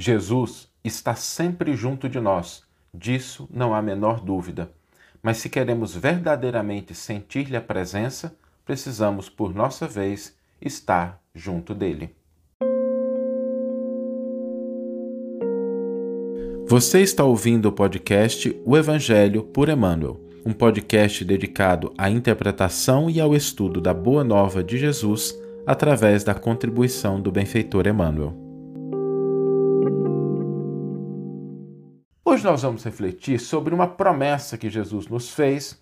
Jesus está sempre junto de nós, disso não há menor dúvida. Mas se queremos verdadeiramente sentir-lhe a presença, precisamos, por nossa vez, estar junto dele. Você está ouvindo o podcast O Evangelho por Emmanuel, um podcast dedicado à interpretação e ao estudo da Boa Nova de Jesus através da contribuição do benfeitor Emmanuel. Hoje nós vamos refletir sobre uma promessa que Jesus nos fez,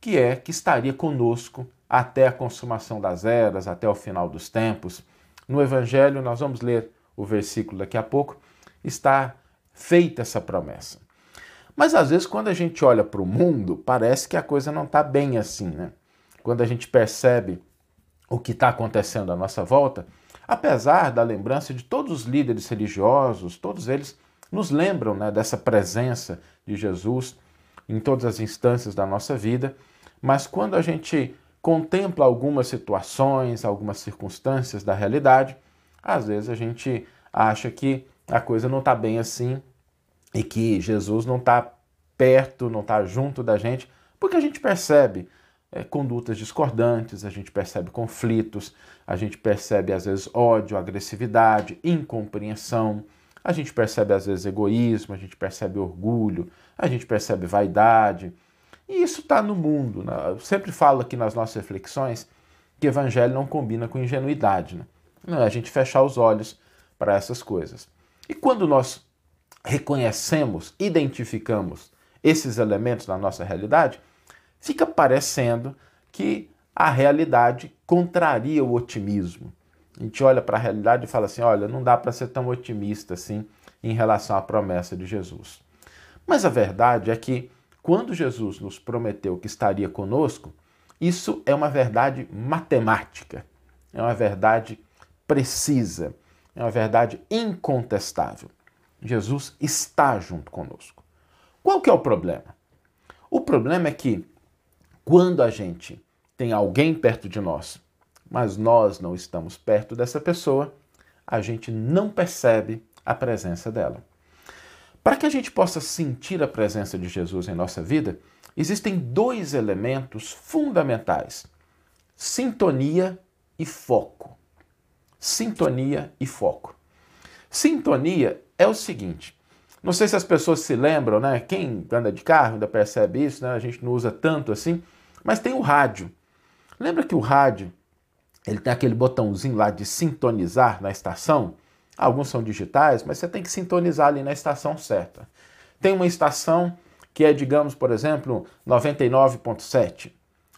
que é que estaria conosco até a consumação das eras, até o final dos tempos. No Evangelho, nós vamos ler o versículo daqui a pouco, está feita essa promessa. Mas às vezes, quando a gente olha para o mundo, parece que a coisa não está bem assim, né? Quando a gente percebe o que está acontecendo à nossa volta, apesar da lembrança de todos os líderes religiosos, todos eles nos lembram né, dessa presença de Jesus em todas as instâncias da nossa vida, mas quando a gente contempla algumas situações, algumas circunstâncias da realidade, às vezes a gente acha que a coisa não está bem assim e que Jesus não está perto, não está junto da gente, porque a gente percebe é, condutas discordantes, a gente percebe conflitos, a gente percebe às vezes ódio, agressividade, incompreensão, a gente percebe às vezes egoísmo, a gente percebe orgulho, a gente percebe vaidade. E isso está no mundo. Né? Eu sempre falo aqui nas nossas reflexões que evangelho não combina com ingenuidade. Né? Não é a gente fechar os olhos para essas coisas. E quando nós reconhecemos, identificamos esses elementos na nossa realidade, fica parecendo que a realidade contraria o otimismo. A gente olha para a realidade e fala assim: olha, não dá para ser tão otimista assim em relação à promessa de Jesus. Mas a verdade é que quando Jesus nos prometeu que estaria conosco, isso é uma verdade matemática, é uma verdade precisa, é uma verdade incontestável. Jesus está junto conosco. Qual que é o problema? O problema é que quando a gente tem alguém perto de nós, mas nós não estamos perto dessa pessoa, a gente não percebe a presença dela. Para que a gente possa sentir a presença de Jesus em nossa vida, existem dois elementos fundamentais: sintonia e foco. Sintonia e foco. Sintonia é o seguinte: não sei se as pessoas se lembram, né? Quem anda de carro ainda percebe isso, né? A gente não usa tanto assim, mas tem o rádio. Lembra que o rádio ele tem aquele botãozinho lá de sintonizar na estação? Alguns são digitais, mas você tem que sintonizar ali na estação certa. Tem uma estação que é, digamos, por exemplo, 99.7.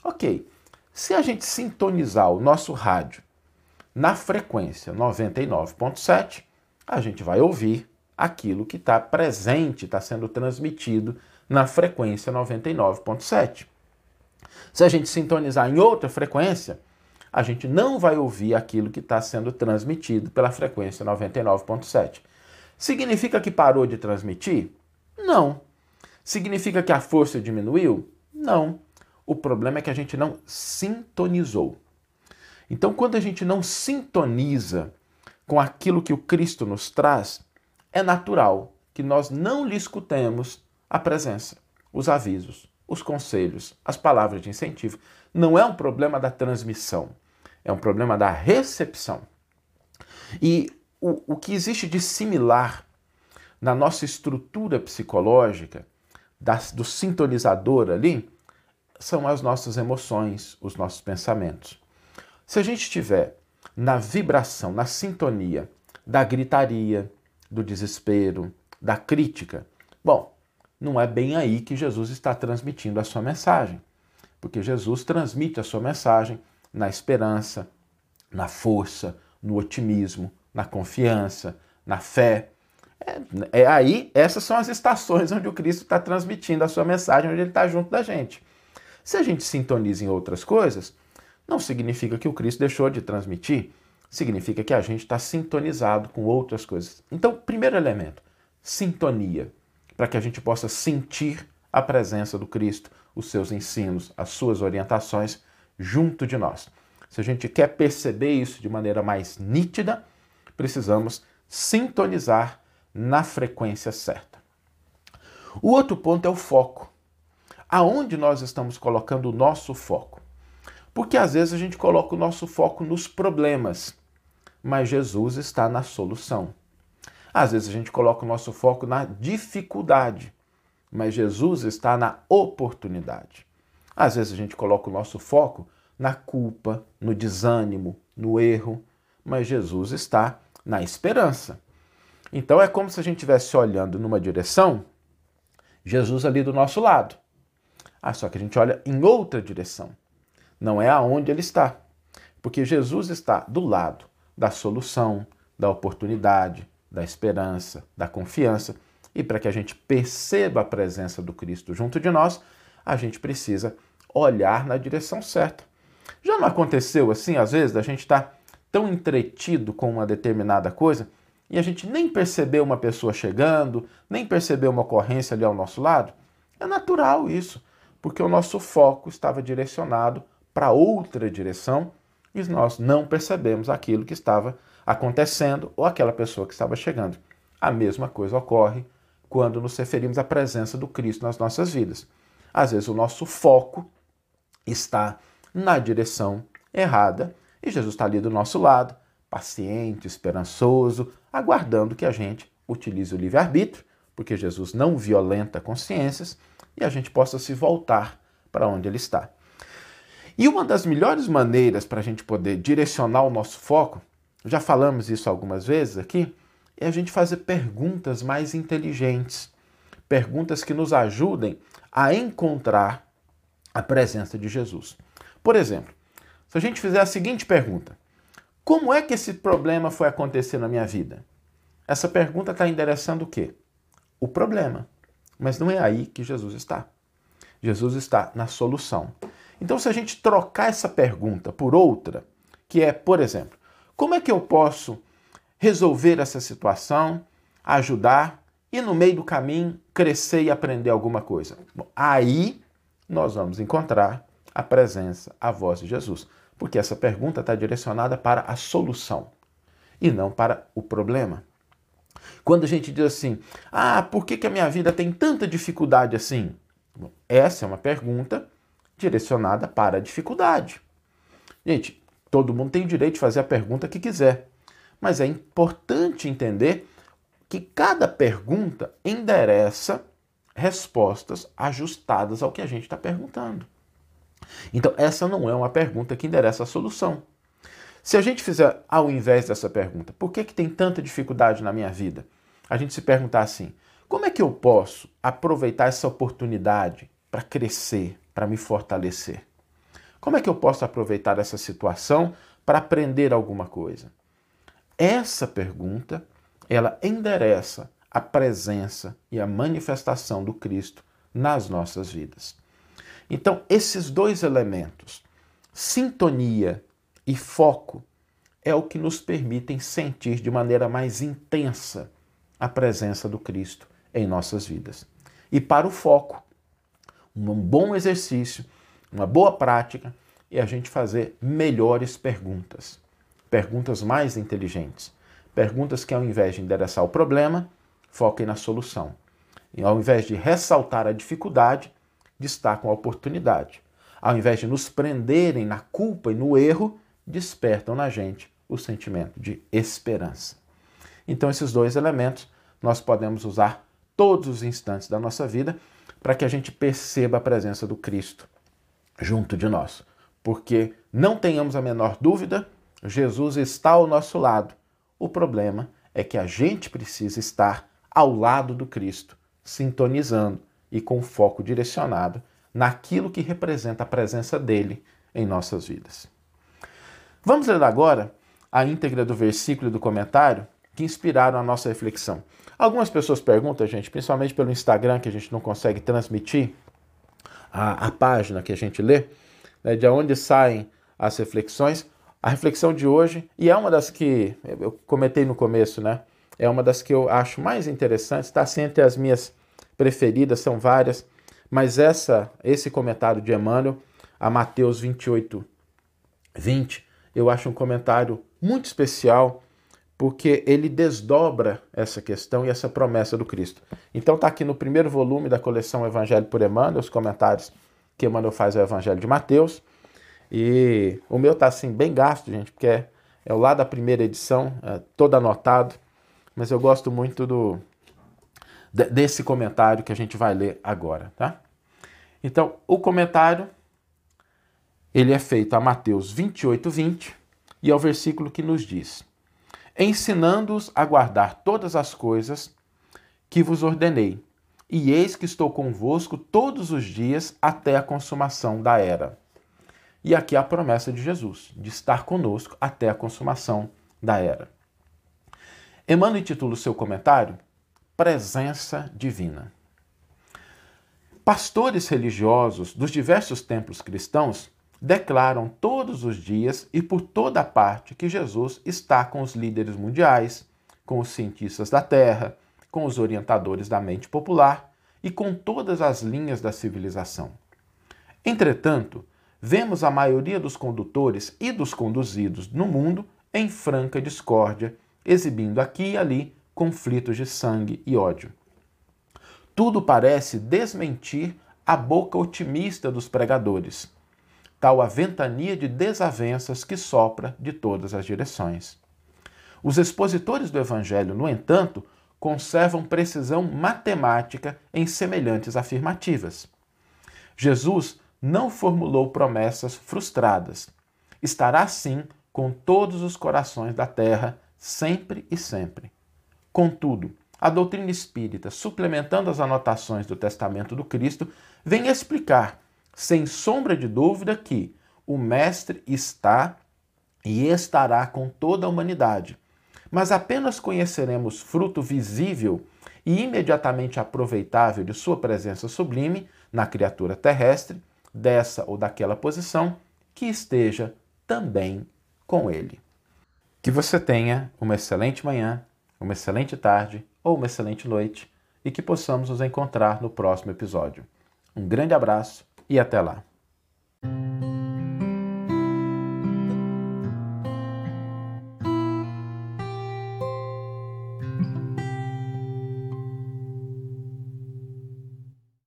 Ok. Se a gente sintonizar o nosso rádio na frequência 99.7, a gente vai ouvir aquilo que está presente, está sendo transmitido na frequência 99.7. Se a gente sintonizar em outra frequência, a gente não vai ouvir aquilo que está sendo transmitido pela frequência 99.7. Significa que parou de transmitir? Não. Significa que a força diminuiu? Não. O problema é que a gente não sintonizou. Então, quando a gente não sintoniza com aquilo que o Cristo nos traz, é natural que nós não lhe escutemos a presença, os avisos, os conselhos, as palavras de incentivo. Não é um problema da transmissão, é um problema da recepção. E o, o que existe de similar na nossa estrutura psicológica, das, do sintonizador ali, são as nossas emoções, os nossos pensamentos. Se a gente estiver na vibração, na sintonia da gritaria, do desespero, da crítica, bom, não é bem aí que Jesus está transmitindo a sua mensagem. Porque Jesus transmite a sua mensagem na esperança, na força, no otimismo, na confiança, na fé. É, é, aí, essas são as estações onde o Cristo está transmitindo a sua mensagem, onde ele está junto da gente. Se a gente sintoniza em outras coisas, não significa que o Cristo deixou de transmitir, significa que a gente está sintonizado com outras coisas. Então, primeiro elemento, sintonia, para que a gente possa sentir a presença do Cristo, os seus ensinos, as suas orientações junto de nós. Se a gente quer perceber isso de maneira mais nítida, precisamos sintonizar na frequência certa. O outro ponto é o foco. Aonde nós estamos colocando o nosso foco? Porque às vezes a gente coloca o nosso foco nos problemas, mas Jesus está na solução. Às vezes a gente coloca o nosso foco na dificuldade, mas Jesus está na oportunidade. Às vezes a gente coloca o nosso foco na culpa, no desânimo, no erro, mas Jesus está na esperança. Então é como se a gente estivesse olhando numa direção, Jesus ali do nosso lado. Ah, só que a gente olha em outra direção. Não é aonde ele está. Porque Jesus está do lado da solução, da oportunidade, da esperança, da confiança. E para que a gente perceba a presença do Cristo junto de nós, a gente precisa olhar na direção certa. Já não aconteceu assim, às vezes, da gente estar tá tão entretido com uma determinada coisa e a gente nem percebeu uma pessoa chegando, nem percebeu uma ocorrência ali ao nosso lado? É natural isso, porque o nosso foco estava direcionado para outra direção e nós não percebemos aquilo que estava acontecendo ou aquela pessoa que estava chegando. A mesma coisa ocorre quando nos referimos à presença do Cristo nas nossas vidas. Às vezes o nosso foco está na direção errada e Jesus está ali do nosso lado, paciente, esperançoso, aguardando que a gente utilize o livre-arbítrio, porque Jesus não violenta consciências e a gente possa se voltar para onde ele está. E uma das melhores maneiras para a gente poder direcionar o nosso foco, já falamos isso algumas vezes aqui, é a gente fazer perguntas mais inteligentes, perguntas que nos ajudem a encontrar a presença de Jesus. Por exemplo, se a gente fizer a seguinte pergunta: Como é que esse problema foi acontecer na minha vida? Essa pergunta está endereçando o quê? O problema. Mas não é aí que Jesus está. Jesus está na solução. Então, se a gente trocar essa pergunta por outra, que é, por exemplo, como é que eu posso resolver essa situação, ajudar e no meio do caminho crescer e aprender alguma coisa? Bom, aí nós vamos encontrar a presença, a voz de Jesus, porque essa pergunta está direcionada para a solução e não para o problema. Quando a gente diz assim, ah, por que, que a minha vida tem tanta dificuldade assim? Bom, essa é uma pergunta direcionada para a dificuldade. Gente, todo mundo tem o direito de fazer a pergunta que quiser, mas é importante entender que cada pergunta endereça respostas ajustadas ao que a gente está perguntando. Então, essa não é uma pergunta que endereça a solução. Se a gente fizer, ao invés dessa pergunta, por que, que tem tanta dificuldade na minha vida? A gente se perguntar assim: como é que eu posso aproveitar essa oportunidade para crescer, para me fortalecer? Como é que eu posso aproveitar essa situação para aprender alguma coisa? Essa pergunta, ela endereça a presença e a manifestação do Cristo nas nossas vidas. Então, esses dois elementos, sintonia e foco, é o que nos permitem sentir de maneira mais intensa a presença do Cristo em nossas vidas. E para o foco, um bom exercício, uma boa prática é a gente fazer melhores perguntas. Perguntas mais inteligentes. Perguntas que, ao invés de endereçar o problema, foquem na solução. E ao invés de ressaltar a dificuldade, destacam a oportunidade. Ao invés de nos prenderem na culpa e no erro, despertam na gente o sentimento de esperança. Então, esses dois elementos nós podemos usar todos os instantes da nossa vida para que a gente perceba a presença do Cristo junto de nós. Porque não tenhamos a menor dúvida, Jesus está ao nosso lado. O problema é que a gente precisa estar ao lado do Cristo, sintonizando e com foco direcionado naquilo que representa a presença dele em nossas vidas. Vamos ler agora a íntegra do versículo e do comentário que inspiraram a nossa reflexão. Algumas pessoas perguntam, gente, principalmente pelo Instagram, que a gente não consegue transmitir a, a página que a gente lê, né, de onde saem as reflexões. A reflexão de hoje, e é uma das que eu comentei no começo, né? É uma das que eu acho mais interessantes, está entre as minhas preferidas, são várias, mas essa, esse comentário de Emmanuel, a Mateus 28, 20, eu acho um comentário muito especial, porque ele desdobra essa questão e essa promessa do Cristo. Então está aqui no primeiro volume da coleção Evangelho por Emmanuel, os comentários que Emmanuel faz ao Evangelho de Mateus. E o meu está assim bem gasto, gente, porque é, é o lá da primeira edição, é, todo anotado, mas eu gosto muito do desse comentário que a gente vai ler agora, tá? Então, o comentário ele é feito a Mateus 28, 20 e ao versículo que nos diz: Ensinando-os a guardar todas as coisas que vos ordenei, e eis que estou convosco todos os dias até a consumação da era. E aqui a promessa de Jesus, de estar conosco até a consumação da era. Emmanuel intitula o seu comentário Presença Divina. Pastores religiosos dos diversos templos cristãos declaram todos os dias e por toda parte que Jesus está com os líderes mundiais, com os cientistas da Terra, com os orientadores da mente popular e com todas as linhas da civilização. Entretanto, vemos a maioria dos condutores e dos conduzidos no mundo em franca discórdia, exibindo aqui e ali conflitos de sangue e ódio. Tudo parece desmentir a boca otimista dos pregadores tal a ventania de desavenças que sopra de todas as direções. Os expositores do Evangelho, no entanto, conservam precisão matemática em semelhantes afirmativas. Jesus não formulou promessas frustradas. Estará sim com todos os corações da terra, sempre e sempre. Contudo, a doutrina espírita, suplementando as anotações do Testamento do Cristo, vem explicar sem sombra de dúvida que o Mestre está e estará com toda a humanidade, mas apenas conheceremos fruto visível e imediatamente aproveitável de sua presença sublime na criatura terrestre, dessa ou daquela posição, que esteja também com ele. Que você tenha uma excelente manhã, uma excelente tarde ou uma excelente noite e que possamos nos encontrar no próximo episódio. Um grande abraço e até lá.